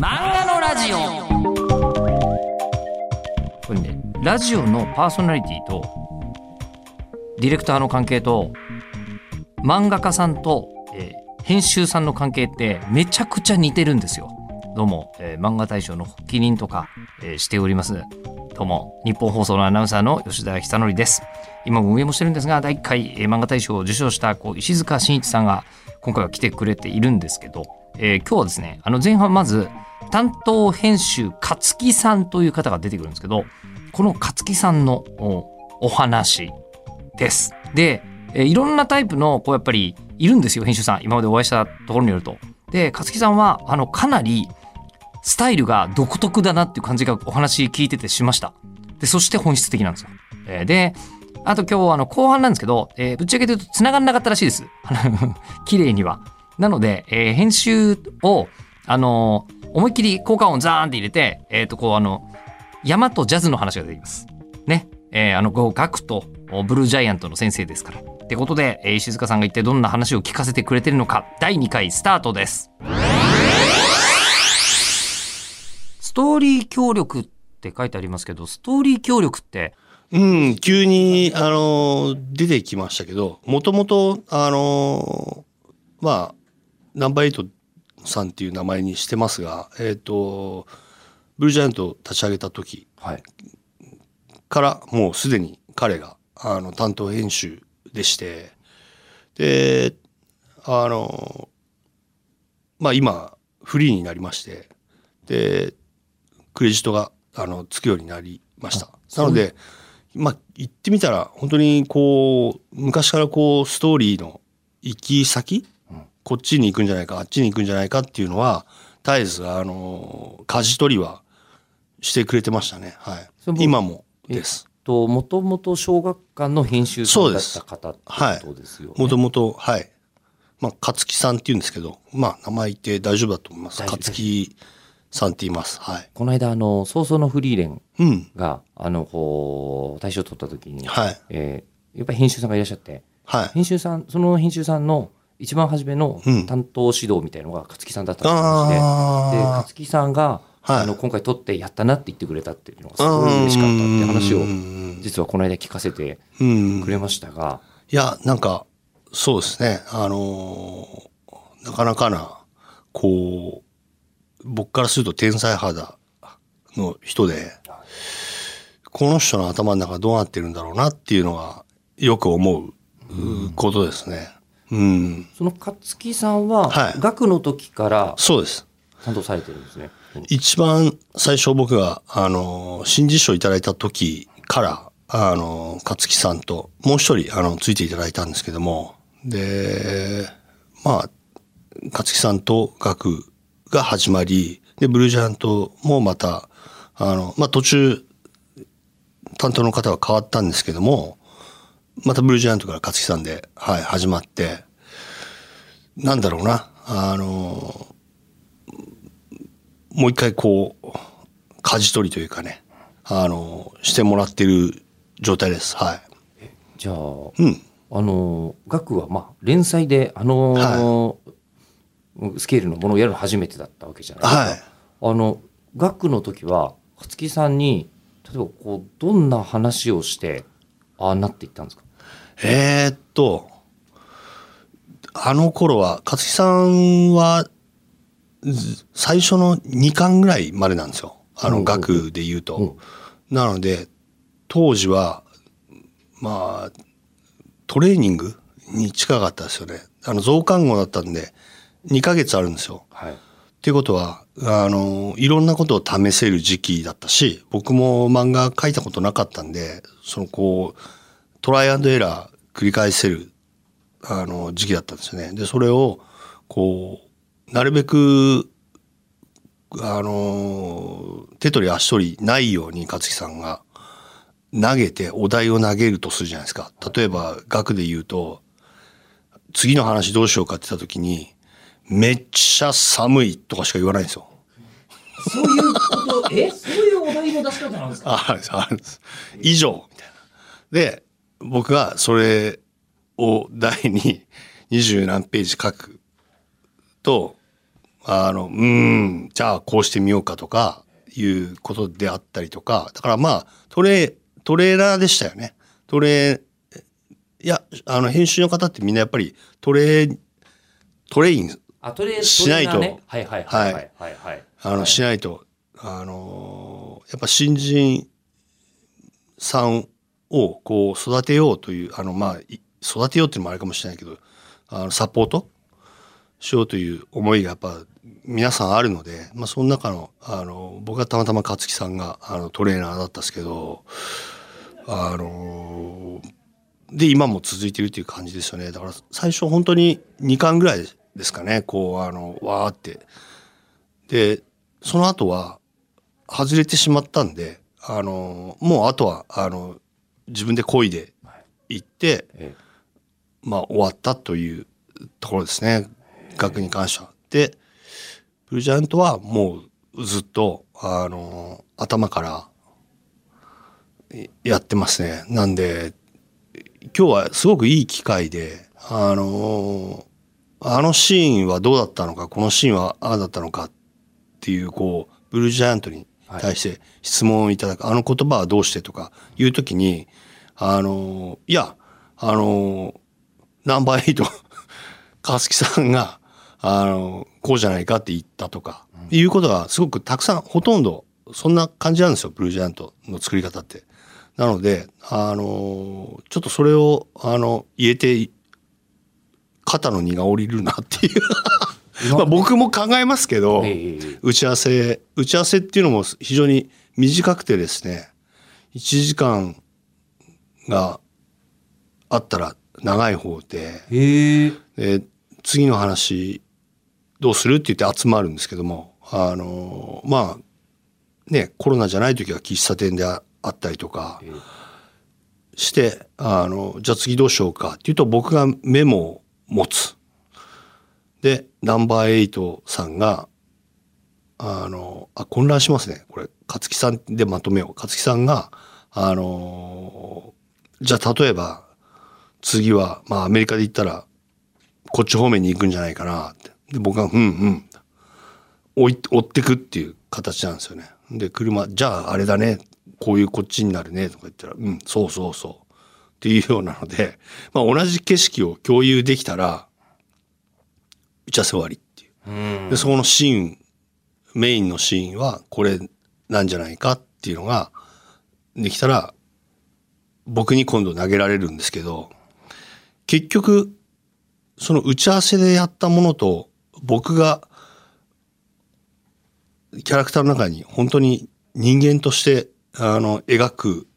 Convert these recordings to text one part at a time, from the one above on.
漫画のラジオ。これねラジオのパーソナリティとディレクターの関係と漫画家さんと、えー編集さんの関係ってめちゃくちゃ似てるんですよ。どうも、えー漫画大賞の発起人とか、えーしております。どうも日本放送のアナウンサーの吉田久典です。今も運営もしてるんですが第1回、えー漫画大賞を受賞したこう石塚真一さんが今回は来てくれているんですけど、えー今日はですねあの前半まず担当編集勝木さんという方が出てくるんですけどこの勝木さんのお話です。で、えーいろんなタイプのこうやっぱりいるんですよ編集さん今までお会いしたところによると。で勝木さんはあのかなりスタイルが独特だなっていう感じがお話聞いててしました。でそして本質的なんですよ。えーであと今日あの後半なんですけど、えーぶっちゃけて言うと繋がんなかったらしいです。綺麗には。なので、えー編集をあのー思いっきり効果音ザーンって入れて、えっ、とこうあの山とジャズの話が出てきます。ね。えーあの、こうガクとブルージャイアントの先生ですから。ってことで、えー石塚さんが一体どんな話を聞かせてくれてるのか、第2回スタートです。ストーリー協力って書いてありますけど、ストーリー協力って、うん、急に、あの、出てきましたけど、もともと、あの、まあ、ナンバーエイトさんっていう名前にしてますが、えっ、と、ブルージャイアントを立ち上げた時はい。から、もうすでに彼が、あの、担当編集でして、で、あの、まあ今、フリーになりまして、で、クレジットが、あの、つくようになりました。なので、まあ、言ってみたら、本当にこう、昔からこう、ストーリーの行き先、こっちに行くんじゃないか、あっちに行くんじゃないかっていうのは、絶えず、あの、舵取りはしてくれてましたね。はい今もです。と、もともと小学館の編集さんだった方ってはいことですよね。もともと、はい。まあ、勝木さんって言うんですけど、まあ、名前言って大丈夫だと思います。勝木さんって言います。はい。この間、あの、早々のフリーレンうん。が、あの、こう、大賞を取った時に、はい。えーやっぱり編集さんがいらっしゃって、はい。編集さん、その編集さんの一番初めのうん担当指導みたいのが勝木さんだったって話で、で、あ勝木さんが、はいあの、今回撮ってやったなって言ってくれたっていうのがすごい嬉しかったって話を、を実はこの間聞かせてうん。くれましたが、いや、なんか、そうですね。あのーなかなかな、こう、僕からすると天才肌の人で、この人の頭の中どうなってるんだろうなっていうのがよく思ううことですね。うん。その勝木さんは、はい学の時からそうです。担当されてるんですね。一番最初僕が、あの、新人賞いただいた時から、あの、勝木さんともう一人、あの、ついていただいたんですけども、で、まあ、勝木さんと学が始まり、で、ブルージャイアントもまた、あの、まあ途中、担当の方は変わったんですけども、またブルージャイアントから勝木さんで、はい、始まって、なんだろうな、あの、もう一回こう、舵取りというかね、あの、してもらってる状態です。はじゃあ、い。うん。あの、学は、まあ、連載で、あの、スケールのものをやるの初めてだったわけじゃないですか。はい。あの、学の時は、勝木さんに、例えば、こう、どんな話をして、ああなっていったんですか？えーっと、あの頃は、勝木さんは、ず最初の2巻ぐらいまでなんですよ。あの、うん学で言ううんと。なので、当時は、まあ、トレーニングに近かったですよね。あの、増刊号だったんで、2ヶ月あるんですよ。はい。っていうことは、あの、いろんなことを試せる時期だったし、僕も漫画書いたことなかったんで、そのこう、トライアンドエラー繰り返せる、あの、時期だったんですよね。で、それを、こう、なるべく、あの、手取り足取りないように勝木さんが投げてお題を投げるとするじゃないですか。例えば、学で言うと、次の話どうしようかって言った時に、めっちゃ寒いとかしか言わないんですよ。そういうこと、え？そういうお題の出し方なんですか？ああるんです。以上みたいな。で、僕がそれを題に二十何ページ書くと、あの、うん、じゃあこうしてみようかとか、いうことであったりとか、だからまあ、トレ、トレーナーでしたよね。トレ、いや、あの、編集の方ってみんなやっぱりトレ、トレイン、あトレしないと。トレーナーね。はいはいはいはい。はい。はいあの、しないと、あのーやっぱ新人さんをこう育てようという、あの、まあ、い育てようっていうのもあれかもしれないけど、あの、サポートしようという思いがやっぱ皆さんあるので、まあ、その中の、あの、僕はたまたま勝木さんがあのトレーナーだったんですけど、あのーで、今も続いてるっていう感じですよね。だから最初本当に2巻ぐらいですかね、こう、あの、わーって。で、その後は外れてしまったんで、あの、もうあとは、あの、自分で漕いで行って、えまあ終わったというところですね。額に関しては。で、ブルージャイアントはもうずっと、あの、頭からいやってますね。なんで、今日はすごくいい機会で、あの、あのシーンはどうだったのか、このシーンはああだったのかっていう、こう、ブルージャイアントに対して質問をいただく、あの言葉はどうしてとかいうときに、あの、いや、あの、ナンバーエイト、川崎さんが、あの、こうじゃないかって言ったとか、いうことがすごくたくさん、ほとんど、そんな感じなんですよ、ブルージャイアントの作り方って。なので、あの、ちょっとそれを、あの、言えて、肩の荷が下りるなっていう。まあ僕も考えますけど、打ち合わせ、打ち合わせっていうのも非常に短くてですね、1時間があったら長い方で、で次の話どうするって言って集まるんですけどもあのまあねコロナじゃない時は喫茶店でああったりとかしてあのじゃあ次どうしようかっていうと僕がメモを持つ。でナンバーエイトさんがあのあ混乱しますねこれ勝木さんでまとめよう勝木さんがあのじゃあ例えば次はまあアメリカで行ったらこっち方面に行くんじゃないかなって。で、僕が、うんうん。追い、追ってくっていう形なんですよね。で、車、じゃああれだね。こういうこっちになるね。とか言ったら、うん、そうそうそう。っていうようなので、まあ同じ景色を共有できたら、打ち合わせ終わりっていう。うんで、そこのシーン、メインのシーンはこれなんじゃないかっていうのができたら、僕に今度投げられるんですけど、結局、その打ち合わせでやったものと、僕が、キャラクターの中に本当に人間として、あの、描く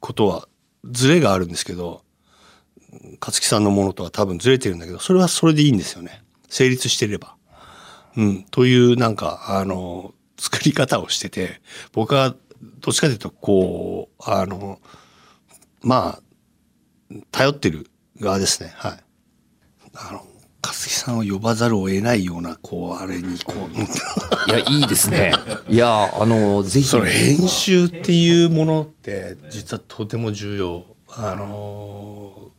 ことは、ズレがあるんですけど、勝木さんのものとは多分ずれてるんだけど、それはそれでいいんですよね。成立してれば。うん、というなんか、あの、作り方をしてて、僕はどっちかというと、こう、あの、まあ、頼ってる側ですね。はい。あの、勝木さんを呼ばざるを得ないような、こう、あれに、こう、いやいいですね いやあのぜひ編集っていうものって、実はとても重要。あの、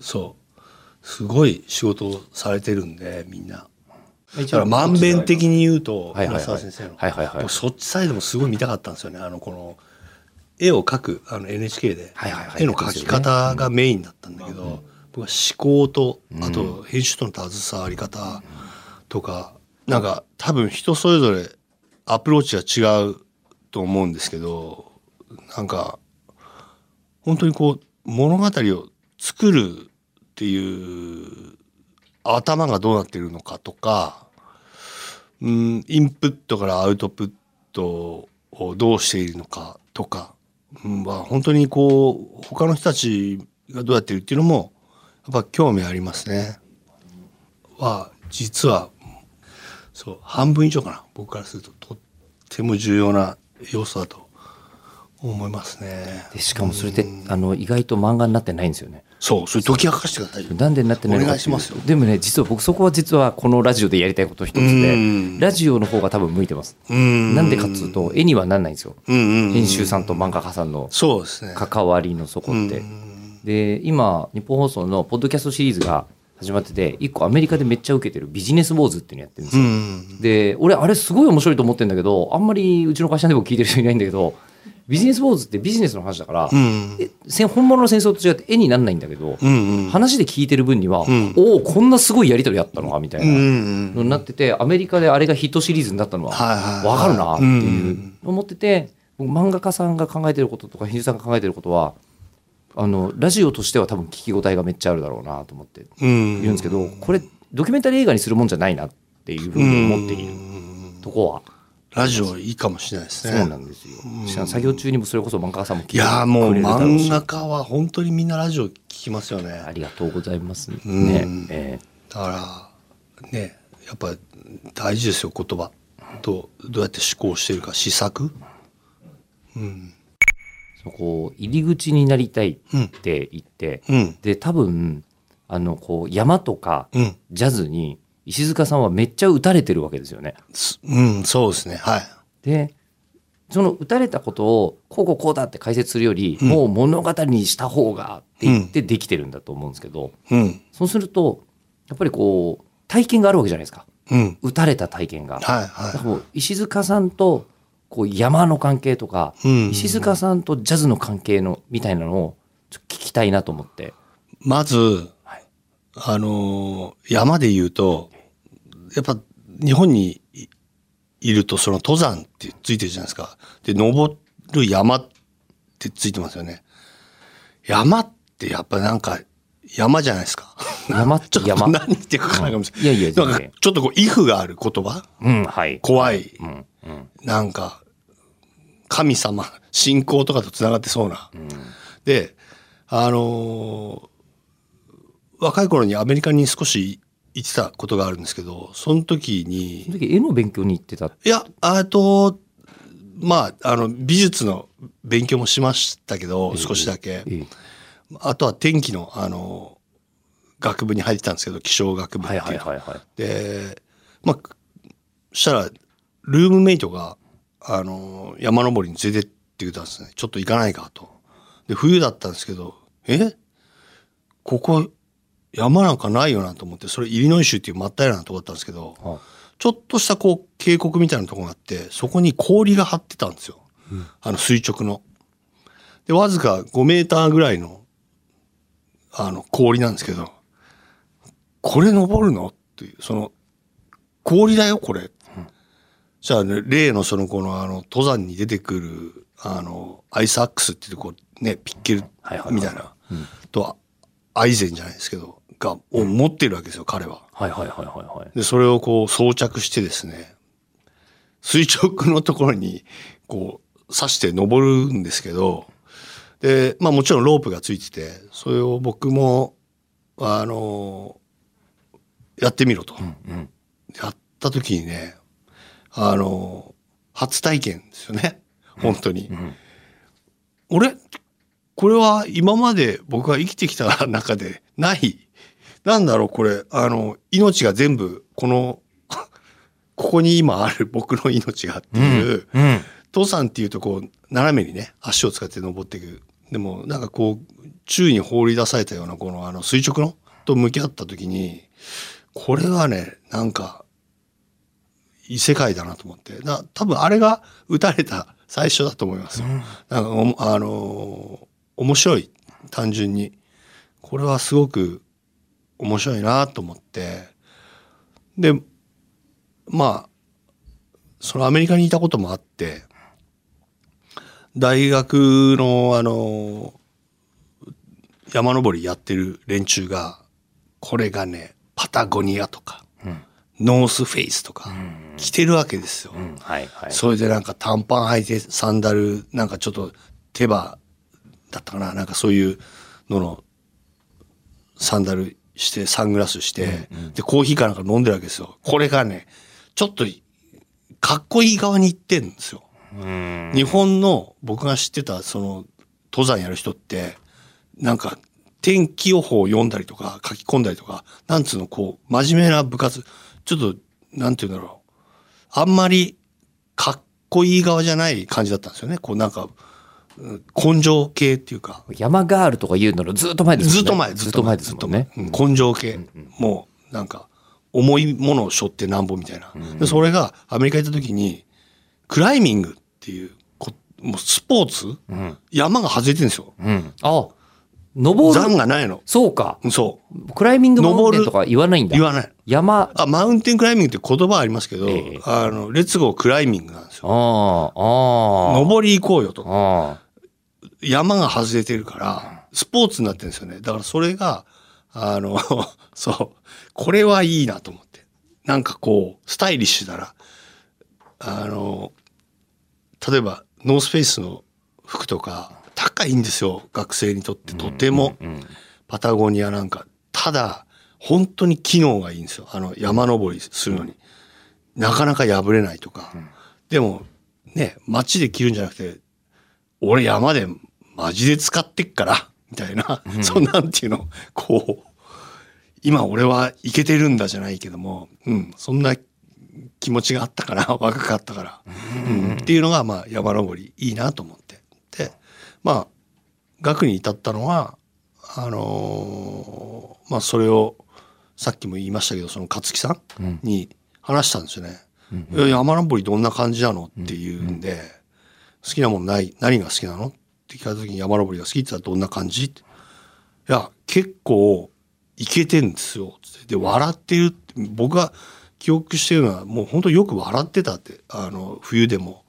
そう。すごい仕事をされてるんで、みんな。だから、まんべん的に言うと、村沢先生の。はいはいはい僕そっちサイドもすごい見たかったんですよね。あの、この、絵を描く、あの NHK ではいはいは、い絵の描き方がメインだったんだけど、僕は思考と、あと編集との携わり方とか、なんか多分人それぞれアプローチが違うと思うんですけど、なんか、本当にこう、物語を作るっていう頭がどうなってるのかとか、うん、インプットからアウトプットをどうしているのかとか、うん、まあ本当にこう他の人たちがどうやってるっていうのもやっぱ興味ありますね。は実はそう半分以上かな。僕からするととっても重要な要素だと思いますね。でしかもそれってあの意外と漫画になってないんですよね。そうそれ解き明かしてくださいよ。なんでなってないのかっていう。お願いしますよ。でもね実は僕そこは実はこのラジオでやりたいこと一つうん。でラジオの方が多分向いてます。うん。なんでかっつうと絵にはなんないんですよ。うんうんうん編集さんと漫画家さんのそうですね。関わりのそこってで今日本放送のポッドキャストシリーズが始まってて一個アメリカでめっちゃ受けてるビジネスウォーズっていうのやってるんですうよ。ん。で俺あれすごい面白いと思ってるんだけどあんまりうちの会社でも聞いてる人いないんだけどビジネスウォーズってビジネスの話だから、うん。本物の戦争と違って絵にならないんだけど、うん。話で聞いてる分には、んおおこんなすごいやり取りやったのかみたいな。うん。のになっててアメリカであれがヒットシリーズになったのは分かるなってうんいう思ってて僕漫画家さんが考えてることとか編集さんが考えてることはあのラジオとしては多分聞き応えがめっちゃあるだろうなと思ってうん。いるんですけどこれドキュメンタリー映画にするもんじゃないなっていうふうに思っているとこはラジオいいかもしれないですね。そうなんですよ。しかも作業中にもそれこそ漫画家さんも聞いていやーもうくれるだろうし漫画家は本当にみんなラジオ聞きますよね。ありがとうございますねうん。えだからねやっぱ大事ですよ言葉とどうやって思考してるか試作うんそこ入り口になりたいって言って、うん。で多分あのこう山とかうん。ジャズに石塚さんはめっちゃ打たれてるわけですよね。すうんそうですね。はい。でその打たれたことをこうこうこうだって解説するより、もう物語にした方がって言ってできてるんだと思うんですけど、うん。そうするとやっぱりこう体験があるわけじゃないですか。うん。打たれた体験が。はいだはからもう石塚さんとこう山の関係とか、うん。石塚さんとジャズの関係のみたいなのをちょっと聞きたいなと思って。いまずはい。あのー山で言うとやっぱ日本にいいるとその登山ってついてるじゃないですか。で登る山ってついてますよね。山ってやっぱなんか山じゃないですか。山ってちょっと山？何言ってるか分からないかもしれない。いやいやなんかちょっとこう、イフがある言葉？うん、はい。怖い。うん、うん、なんか、神様、信仰とかと繋がってそうな。うん。で、あのー若い頃にアメリカに少し行ってたことがあるんですけど、その時そに、の時絵の勉強に行ってた。いや、あと、まあ、あの、美術の勉強もしましたけど、少しだけ。えあとは天気の、あの、学部に入ってたんですけど、気象学部ってはいいうのはいはいはい。で、まあ、したら、ルームメイトが、あの、山登りに連れてってくれたんですね。ちょっと行かないかと。で、冬だったんですけど、え？ここ、山なんかないよなと思って、それイリノイ州っていう真っ平らなとこだったんですけど、はちょっとしたこう渓谷みたいなとこがあって、そこに氷が張ってたんですよ。あの垂直の。で、わずか5メーターぐらいの、あの氷なんですけど、これ登るの？っていう、その、氷だよ、これ。じゃあね、例のそのこのあの登山に出てくる、あの、アイスアックスっていうこうね、ピッケルみたいな、と、アイゼンじゃないですけど、が、を持ってるわけですよ、彼は。はいはいはいはいはい。で、それをこう装着してですね、垂直のところにこう刺して登るんですけど、で、まあもちろんロープがついてて、それを僕も、あの、やってみろと。うん。やった時にね、あの、初体験ですよね。本当に。ん俺、これは今まで僕が生きてきた中でない、なんだろう、これ、あの、命が全部、この、ここに今ある僕の命がっていう、うん。登山っていうとこう、斜めにね、足を使って登っていく。でも、なんかこう、宙に放り出されたような、この、あの、垂直のと向き合った時に、これはね、なんか、異世界だなと思って。だ多分あれが打たれた最初だと思いますよ。なんあのー面白い。単純に。これはすごく面白いなと思って。で、まあ、そのアメリカにいたこともあって、大学のあの、山登りやってる連中が、これがね、パタゴニアとか、うん。ノースフェイスとか、着てるわけですよ。うん。はいはい。それでなんか短パン履いてサンダル、なんかちょっと手羽だったかななんかそういうののサンダルして、サングラスして、で、コーヒーかなんか飲んでるわけですよ。これがね、ちょっとかっこいい側に行ってんですよ。うん。日本の僕が知ってたその登山やる人って、なんか天気予報を読んだりとか書き込んだりとか、なんつうのこう真面目な部活、ちょっとなんて言うんだろう。あんまりかっこいい側じゃない感じだったんですよね。こうなんか、うん根性系っていうか、山ガールとか言うののずっと前ですね。ずっと前、ずっと前ですもんね。根性系。もう、なんか、重いものを背負ってなんぼみたいな。で、それがアメリカ行った時に、クライミングっていうこ、もうスポーツ、山が外れてるんですよ。うん。あ、登山る。がないの。そうか。そう。クライミングマウンテンとか言わないんだ。言わない。山、ああ、マウンテンクライミングって言葉ありますけど、ええあの、レッツゴークライミングなんですよ。あ、ああ。登り行こうよと。あ山が外れてるから、スポーツになってるんですよね。だからそれが、あの、そう、これはいいなと思って。なんかこう、スタイリッシュだな。あの、例えば、ノースフェイスの服とか、高いんですよ。学生にとってとても。パタゴニアなんか。ただ、本当に機能がいいんですよ。あの、山登りするのに。なかなか破れないとか。でも、ね、街で着るんじゃなくて、俺山でマジで使ってっから、みたいな、そんなんていうの、こう、今俺はいけてるんだじゃないけども、うん、そんな気持ちがあったから、若かったから、うん、っていうのが、まあ、山登りいいなと思って。で、まあ、学に至ったのは、あのーまあ、それを、さっきも言いましたけど、その勝木さんに話したんですよね。いや山登りどんな感じなのっていうんで、好きなもんない何が好きなの？って聞かれた時に山登りが好きって言ったらどんな感じ？いや結構いけてんですよ。つってで笑ってるって僕が記憶してるのはもう本当よく笑ってたってあの冬でも、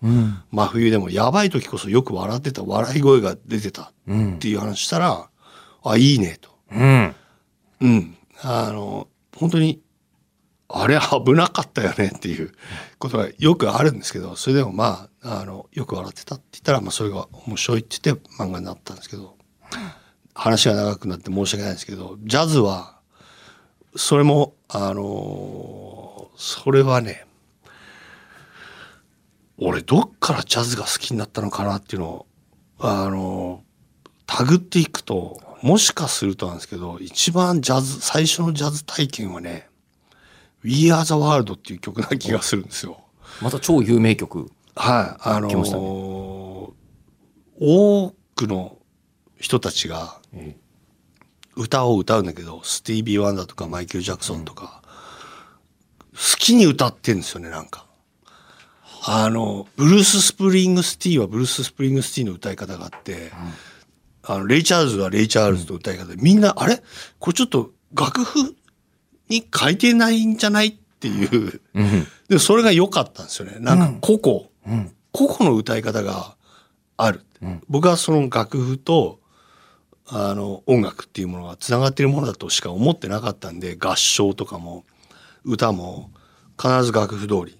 真冬でもやばい時こそよく笑ってた笑い声が出てたっていう話したら、あいいねと。うん。うん。あの、本当に、あれ危なかったよねっていうことがよくあるんですけど、それでもまあ、あの、よく笑ってたって言ったら、まあそれが面白いって言って漫画になったんですけど、話が長くなって申し訳ないんですけど、ジャズは、それも、あの、それはね、俺どっからジャズが好きになったのかなっていうのを、あの、タグっていくと、もしかするとなんですけど、一番ジャズ、最初のジャズ体験はね、We Are the World っていう曲な気がするんですよ。また超有名曲。はい。あの来ました多くの人たちがえ歌を歌うんだけど、スティービー・ワンダーとかマイケル・ジャクソンとか、好きに歌ってんですよね、なんか。あの、ブルース・スプリングスティーンはブルース・スプリングスティーンの歌い方があって、あの、レイ・チャールズはレイ・チャールズの歌い方で、みんな、あれ？これちょっと楽譜に書いてないんじゃない？っていう。うん。で、それが良かったんですよね。なんか個々、うん。個々の歌い方がある。僕はその楽譜と、あの、音楽っていうものが繋がっているものだとしか思ってなかったんで、合唱とかも、歌も、必ず楽譜通り。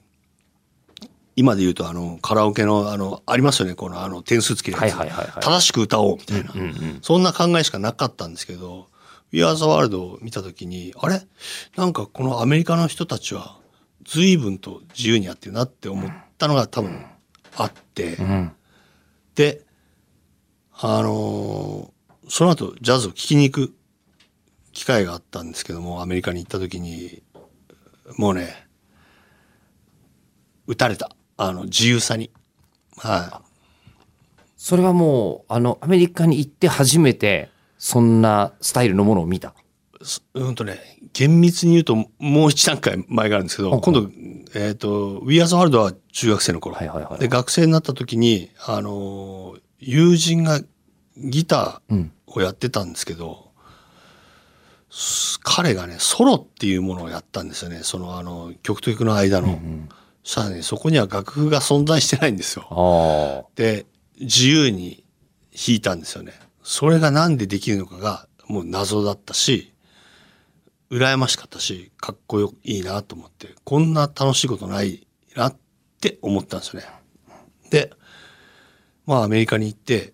今で言うと、あの、カラオケの、あの、ありますよね、この、あの、点数つけるやつ。はいはいはいはい正しく歌おう、みたいな。うんうん。そんな考えしかなかったんですけど、We Are the World を見たときに、あれ？なんかこのアメリカの人たちは随分と自由にやってるなって思ったのが多分あって、うん。で、あのーその後ジャズを聴きに行く機会があったんですけども、アメリカに行った時に、もうね、打たれた。あの、自由さに。はい。それはもう、あの、アメリカに行って初めて、そんなスタイルのものを見た。すうんとね、厳密に言うともう一段階前があるんですけど、今度、えっ、と、We Are the World は中学生の頃。はいはいはいで、学生になった時に、あのー、友人がギターをやってたんですけど、す彼がね、ソロっていうものをやったんですよね。その、あの、曲と曲の間の。そしたらね、そこには楽譜が存在してないんですよ。で、自由に弾いたんですよね。それがなんでできるのかがもう謎だったし、羨ましかったし、かっこよいいなと思って、こんな楽しいことないなって思ったんですよね。で、まあアメリカに行って、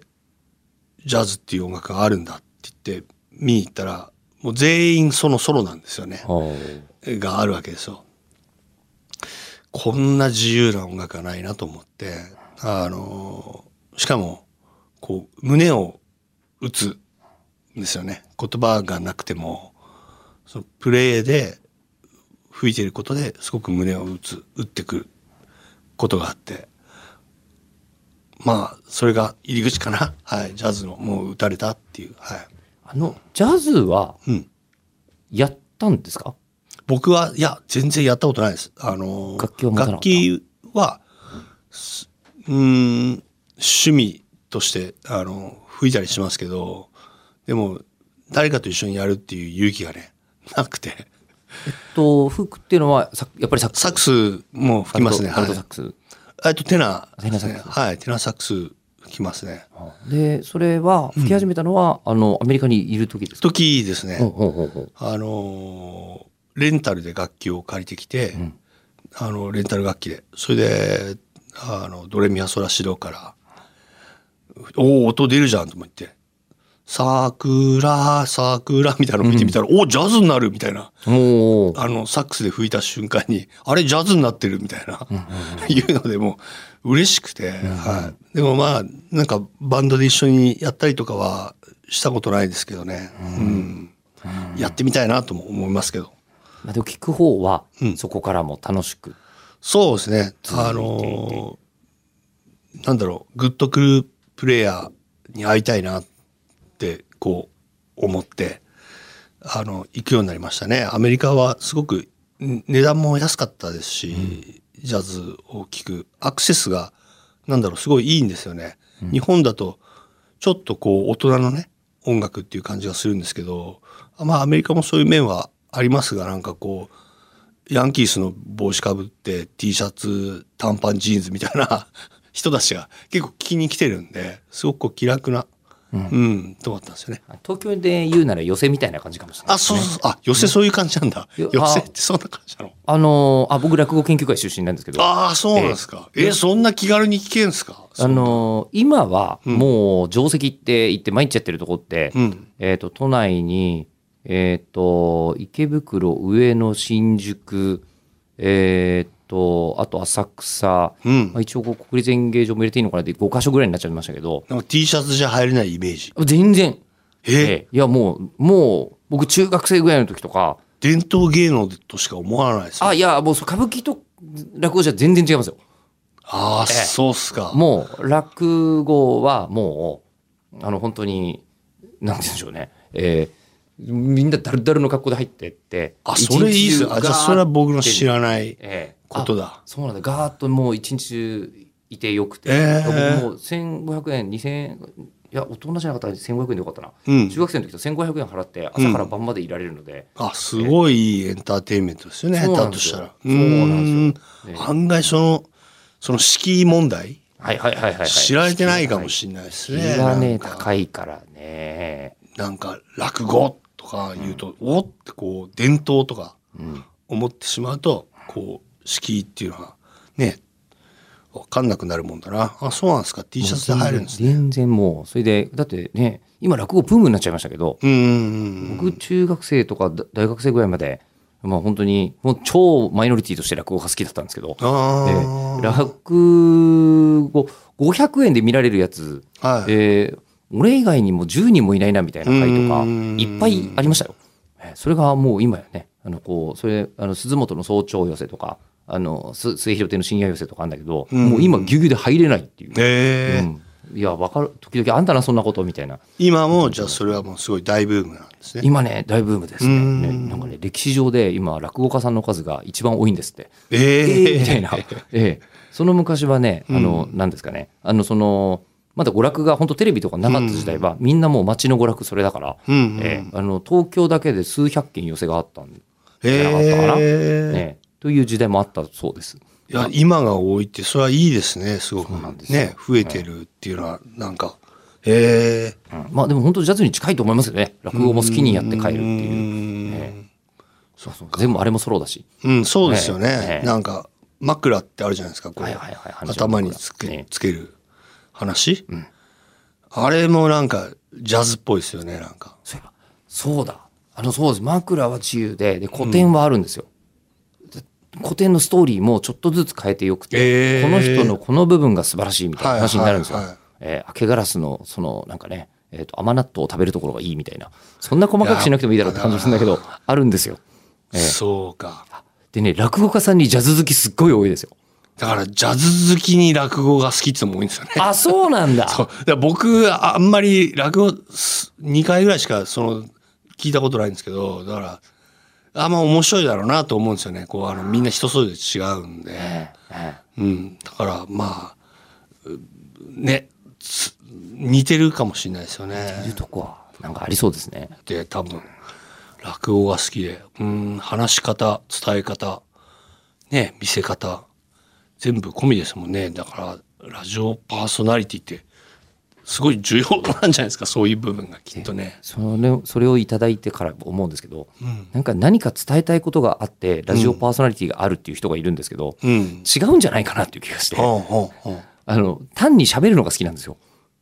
ジャズっていう音楽があるんだって言って見に行ったら、もう全員そのソロなんですよね。はがあるわけですよ。こんな自由な音楽がないなと思って、あの、しかも、こう、胸を打つんですよね。言葉がなくても、そのプレイで吹いていることですごく胸を打つ、打ってくることがあって、まあそれが入り口かなはいジャズのもう打たれたっていうはいあのジャズはうん。やったんですか？僕はいや全然やったことないです。あの楽器は楽器はすうーん趣味としてあの吹いたりしますけどでも誰かと一緒にやるっていう勇気がねなくて。と吹くっていうのはさやっぱりサックス？サックスも吹きますね。はいサックス、えっとテナーテナーサックス。はい。テナーサックス吹きますね。でそれは吹き始めたのは、あのアメリカにいる時ですか？時ですね、あのーレンタルで楽器を借りてきて、ん。あのレンタル楽器で。それであのドレミファソラシドから「おお音出るじゃん」と思って「桜桜」みたいなの吹いてみたら「おおジャズになる」みたいな。あのサックスで吹いた瞬間に「あれジャズになってる」みたいな、いうのでもう嬉しくて、はい、でもまあなんかバンドで一緒にやったりとかはしたことないですけどね、うん。やってみたいなとも思いますけど。まあ、でも聞く方はうん。そこからも楽しく、そうですね。あのーなんだろう、グッとくるプレイヤーに会いたいなって、こう、思って、あの、行くようになりましたね。アメリカはすごくん値段も安かったですし、ジャズを聴くアクセスが、なんだろう、すごいいいんですよね。日本だと、ちょっとこう、大人のね、音楽っていう感じがするんですけど、まあ、アメリカもそういう面はありますが、なんかこう、ヤンキースの帽子かぶって T シャツ短パンジーンズみたいな人たちが結構聞きに来てるんですごくこう気楽な、うん、とこだったん。ですよね。東京で言うなら寄せみたいな感じかもしれないあ、そうそう。あ、寄せそういう感じなん。だ。寄せってそん。な感じなのあのあ僕落語研究会出身なん。ですけどああ、そうなん。ですか。えそん。な気軽に聞けん。すかあの今はもう定石って言って毎日やってるとこって、えっ、と都内にえっ、と池袋上野新宿えっ、とあと浅草、うん。まあ、。一応こう国立演芸場も入れていいのかなって5箇所ぐらいになっちゃいましたけど。なんか T シャツじゃ入れないイメージ。全然。え？ええ。いやもうもう僕中学生ぐらいの時とか。伝統芸能としか思わないですよあいやもう歌舞伎と落語じゃ全然違いますよ。ああ、ええ。そうっすか。もう落語はもうあの本当になんて言うんでしょうね、えーみんなダルダルの格好で入ってって。あ、それいいっす。よ。あ、じゃあそれは僕の知らないええことだ。そうなんだ。ガーッともう一日中いてよくて、ええ僕もう1500円2000円いや大人じゃなかったら1500円でよかったな、うん。中学生の時と1500円払って朝から晩までいられるので、あ、すごいエンターテインメントですよね、そうなだとしたら。そうなんですよ。うーん。案外その、その敷居問題、はいはいはいはい、はい、知られてないかもしれないですね。敷居がね高いからね。なんか落語とか言うと、おってこう伝統とかうん。思ってしまうと、こう敷居っていうのはね、わかんなくなるもんだな。あ、そうなんですか。T シャツで入るんですね。全然もうそれでだってね今落語ブームになっちゃいましたけど。僕中学生とかだ大学生ぐらいまでまあ本当にもう超マイノリティとして落語が好きだったんですけど、落語500円で見られるやつ、はい。えー俺以外にも10人もいないなみたいな回とかうんいっぱいありましたよ。えーそれがもう今やねあのこうそれあの鈴本の早朝寄せとかあのす末広亭の深夜寄せとかあるんだけど、うん。もう今ぎゅうぎゅうで入れないっていう。ええうん。いやわかる。時々あんたなそんなことみたいな。今もじゃあそれはもうすごい大ブームなんですね。今ね大ブームですね。うん。ねなんかね歴史上で今落語家さんの数が一番多いんですって。えええーみたいな、ええその昔はねあの、なんですかね。あのそのまだ娯楽が本当テレビとかなかった時代は、みんなもう街の娯楽それだから、うんうん。ええあの東京だけで数百件寄せがあったんじゃなかったかな、ええね、という時代もあったそうです。いや、今が多いって、それはいいですね、すごく。ね、増えてるっていうのは、なんか、へえ。うん。まあでも本当ジャズに近いと思いますよね。落語も好きにやって帰るっていう。うん。えそうそう。全部あれもソロだし。うん、そうですよね。ね。えなんか、枕ってあるじゃないですか、こうはいはいはい頭につけね。つける話？あれもなんか、ジャズっぽいですよね、なんか。そういえば。そうだ。あのそうです。枕は自由で。で古典はあるんですよ、で古典のストーリーもちょっとずつ変えてよくて、えー。この人のこの部分が素晴らしいみたいな話になるんですよ、はいはいはいえー明けガラスのそのなんかね、えー、と甘納豆を食べるところがいいみたいな。そんな細かくしなくてもいいだろうって感じもするんだけどあるんですよ。そうか。でね落語家さんにジャズ好きすっごい多いですよ。だからジャズ好きに落語が好きってのも多いんですよね。あ、そうなんだ。そう。僕あんまり落語す2回ぐらいしかその聞いたことないんですけどだからあんま面白いだろうなと思うんですよね。こうあのみんな人それぞれ違うんで、ええうん、だからまあうねつ似てるかもしれないですよいうね。とこは、なんかありそうですね。で多分落語が好きで、うん、話し方伝え方ね見せ方全部込みですもんね。だからラジオパーソナリティってすごい重要なんじゃないですかそういう部分がきっとね。それそれをいただいてから思うんですけど、うん。なんか何か伝えたいことがあって、ラジオパーソナリティがあるっていう人がいるんですけど、うん、違うんじゃないかなっていう気がして、ほうほうほう。あの、単に喋るのが好きなんですよ。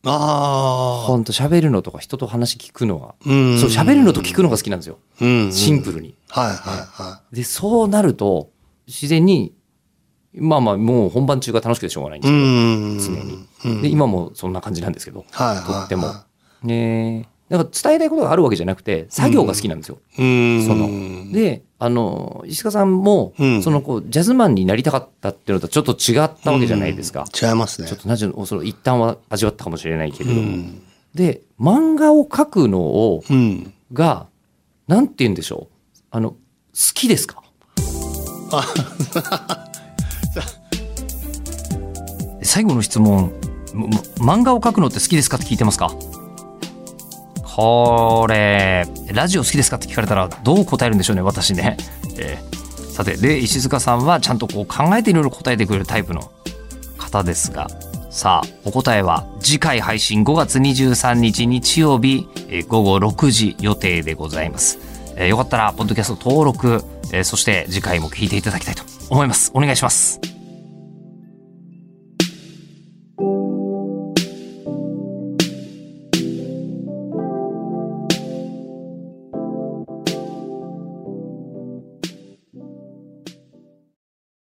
ああ、ほんと喋るのとか人と話聞くのが、うん。そう、喋るのと聞くのが好きなんですよ。うん。シンプルに。はいはいはで、そうなると、自然に、まあまあ、もう本番中が楽しくてしょうがないんでい。すけど、うん。常に。うんで、今もそんな感じなんですけど、はいはいはいとっても。ねだから伝えたいことがあるわけじゃなくて、作業が好きなんですよ。うん。そので、あの、石川さんも、うんそのこう、ジャズマンになりたかったっていうのとはちょっと違ったわけじゃないですか。違いますね。ちょっとなぜ、その一旦は味わったかもしれないけれども。うん。で、漫画を描くのを、うん。が、なんて言うんでしょう。あの、好きですか？最後の質問、漫画を描くのって好きですかって聞いてますか？これ、ラジオ好きですかって聞かれたらどう答えるんでしょうね、私ね。えーさて、で、石塚さんはちゃんとこう考えていろいろ答えてくれるタイプの方ですが、さあ、お答えは次回配信5月23日日曜日、えー午後6時予定でございます。えーよかったら、ポッドキャスト登録、えーそして次回も聞いていただきたいと思います。お願いします。